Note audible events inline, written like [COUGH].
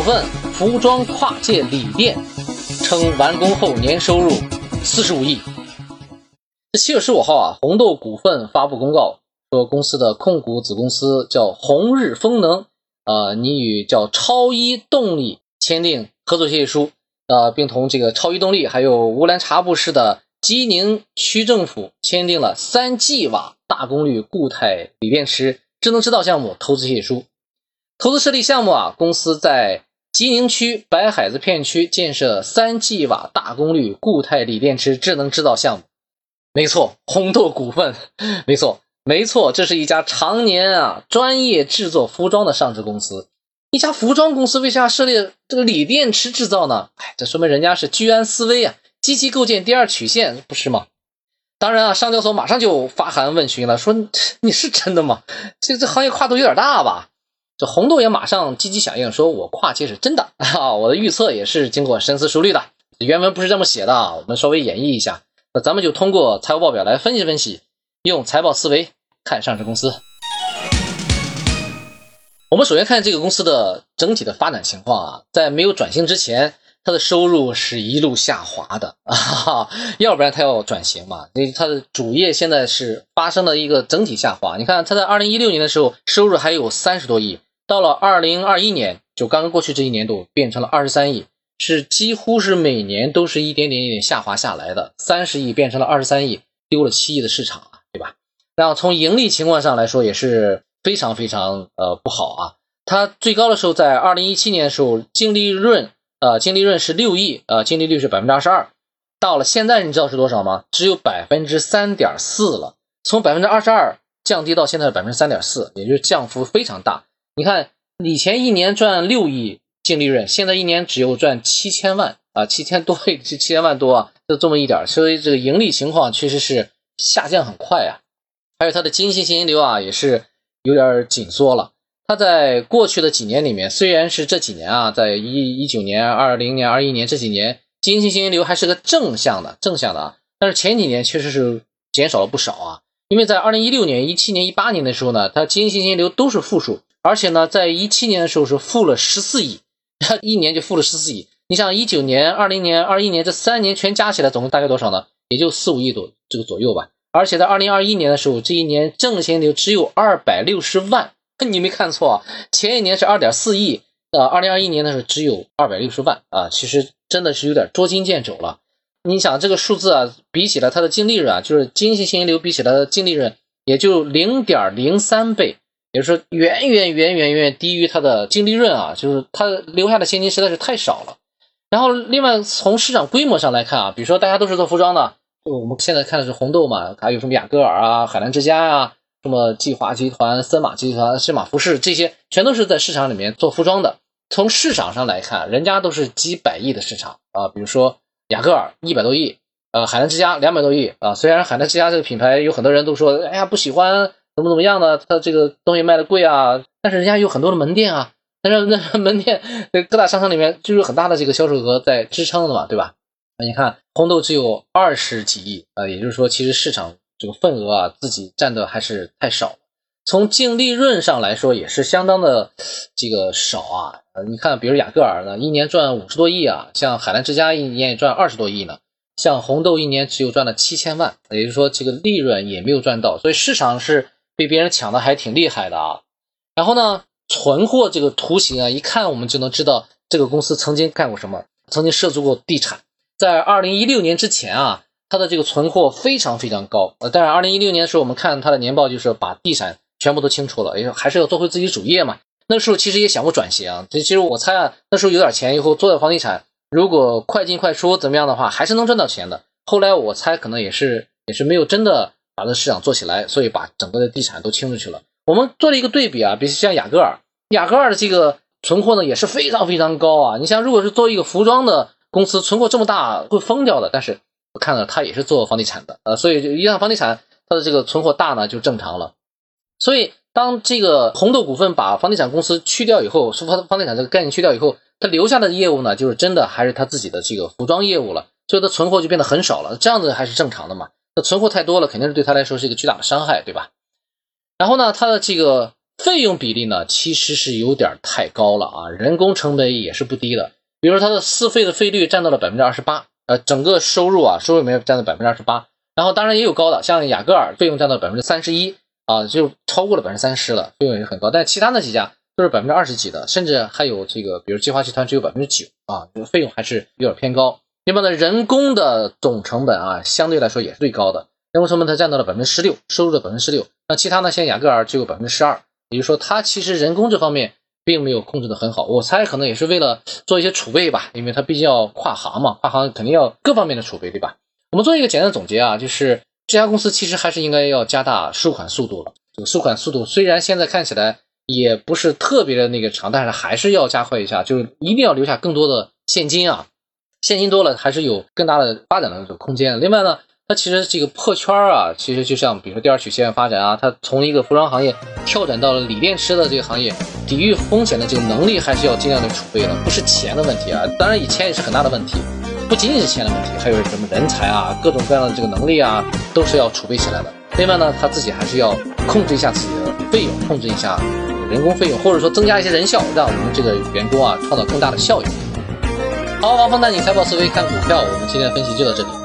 股份服装跨界锂电，称完工后年收入四十五亿。七月十五号啊，红豆股份发布公告说，公司的控股子公司叫红日风能，呃，拟与叫超一动力签订合作协议书，呃，并同这个超一动力还有乌兰察布市的基宁区政府签订了三 G 瓦大功率固态锂电池智能制造项目投资协议书。投资设立项目啊，公司在吉宁区白海子片区建设三 G 瓦大功率固态锂电池智能制造项目。没错，红豆股份，没错，没错，这是一家常年啊专业制作服装的上市公司。一家服装公司为啥设立这个锂电池制造呢？哎，这说明人家是居安思危啊，积极构建第二曲线，不是吗？当然啊，上交所马上就发函问询了，说你是真的吗？这这行业跨度有点大吧？这红豆也马上积极响应，说我跨界是真的 [LAUGHS] 啊，我的预测也是经过深思熟虑的。原文不是这么写的，我们稍微演绎一下。那咱们就通过财务报表来分析分析，用财报思维看上市公司。我们首先看这个公司的整体的发展情况啊，在没有转型之前，它的收入是一路下滑的 [LAUGHS] 啊，哈要不然它要转型嘛？因为它的主业现在是发生了一个整体下滑。你看，它在二零一六年的时候收入还有三十多亿。到了二零二一年，就刚刚过去这一年度，变成了二十三亿，是几乎是每年都是一点点一点下滑下来的。三十亿变成了二十三亿，丢了七亿的市场啊，对吧？然后从盈利情况上来说，也是非常非常呃不好啊。它最高的时候在二零一七年的时候，净利润呃净利润是六亿，呃净利率是百分之二十二。到了现在，你知道是多少吗？只有百分之三点四了，从百分之二十二降低到现在的百分之三点四，也就是降幅非常大。你看，以前一年赚六亿净利润，现在一年只有赚七千万啊，七千多亿，七千万多啊，就这么一点，所以这个盈利情况确实是下降很快啊。还有它的经营现金流啊，也是有点紧缩了。它在过去的几年里面，虽然是这几年啊，在一一九年、二零年、二一年这几年，经营现金流还是个正向的，正向的啊，但是前几年确实是减少了不少啊。因为在二零一六年、一七年、一八年的时候呢，它经营现金流都是负数。而且呢，在一七年的时候是负了十四亿，[LAUGHS] 一年就负了十四亿。你想一九年、二零年、二一年这三年全加起来，总共大概多少呢？也就四五亿多这个左右吧。而且在二零二一年的时候，这一年正现金流只有二百六十万，[LAUGHS] 你没看错，前一年是二点四亿，呃，二零二一年的时候只有二百六十万啊，其实真的是有点捉襟见肘了。你想这个数字啊，比起来它的净利润啊，就是经营现金流比起来的净利润也就零点零三倍。也就是说，远远远远远低于它的净利润啊，就是它留下的现金实在是太少了。然后，另外从市场规模上来看啊，比如说大家都是做服装的，就我们现在看的是红豆嘛，还有什么雅戈尔啊、海澜之家呀、什么计华集团、森马集团、森马服饰这些，全都是在市场里面做服装的。从市场上来看，人家都是几百亿的市场啊，比如说雅戈尔一百多亿，呃，海澜之家两百多亿啊。虽然海澜之家这个品牌有很多人都说，哎呀不喜欢。怎么怎么样呢？它这个东西卖的贵啊，但是人家有很多的门店啊，但是那门店各大商场里面就有很大的这个销售额在支撑的嘛，对吧？那你看红豆只有二十几亿啊，也就是说，其实市场这个份额啊，自己占的还是太少。从净利润上来说，也是相当的这个少啊。你看，比如雅戈尔呢，一年赚五十多亿啊，像海澜之家一年也赚二十多亿呢。像红豆一年只有赚了七千万，也就是说，这个利润也没有赚到，所以市场是。被别人抢的还挺厉害的啊，然后呢，存货这个图形啊，一看我们就能知道这个公司曾经干过什么，曾经涉足过地产。在二零一六年之前啊，它的这个存货非常非常高。呃，当然二零一六年的时候，我们看它的年报，就是把地产全部都清除了，因为还是要做回自己主业嘛。那时候其实也想过转型，这其实我猜啊，那时候有点钱以后做点房地产，如果快进快出怎么样的话，还是能赚到钱的。后来我猜可能也是也是没有真的。把这市场做起来，所以把整个的地产都清出去了。我们做了一个对比啊，比如像雅戈尔，雅戈尔的这个存货呢也是非常非常高啊。你像如果是做一个服装的公司，存货这么大会疯掉的。但是我看到他也是做房地产的，呃，所以一旦房地产它的这个存货大呢，就正常了。所以当这个红豆股份把房地产公司去掉以后，说房房地产这个概念去掉以后，它留下的业务呢，就是真的还是它自己的这个服装业务了，所以它存货就变得很少了。这样子还是正常的嘛。那存货太多了，肯定是对他来说是一个巨大的伤害，对吧？然后呢，它的这个费用比例呢，其实是有点太高了啊，人工成本也是不低的。比如说它的四费的费率占到了百分之二十八，呃，整个收入啊，收入里面占到百分之二十八。然后当然也有高的，像雅戈尔费用占到百分之三十一啊，就超过了百分之三十了，费用也很高。但其他那几家都是百分之二十几的，甚至还有这个，比如计划集团只有百分之九啊，这个费用还是有点偏高。另外呢，人工的总成本啊，相对来说也是最高的，人工成本它占到了百分之十六，收入的百分之十六。那其他呢，像雅戈尔只有百分之十二，也就是说它其实人工这方面并没有控制的很好。我猜可能也是为了做一些储备吧，因为它毕竟要跨行嘛，跨行肯定要各方面的储备，对吧？我们做一个简单的总结啊，就是这家公司其实还是应该要加大收款速度了。这个收款速度虽然现在看起来也不是特别的那个长，但是还是要加快一下，就是一定要留下更多的现金啊。现金多了，还是有更大的发展的这个空间。另外呢，它其实这个破圈啊，其实就像比如说第二曲线发展啊，它从一个服装行业跳转到了锂电池的这个行业，抵御风险的这个能力还是要尽量的储备的，不是钱的问题啊。当然，以前也是很大的问题，不仅仅是钱的问题，还有什么人才啊，各种各样的这个能力啊，都是要储备起来的。另外呢，他自己还是要控制一下自己的费用，控制一下人工费用，或者说增加一些人效，让我们这个员工啊创造更大的效益。好，王峰带你财宝思维看股票，我们今天的分析就到这里。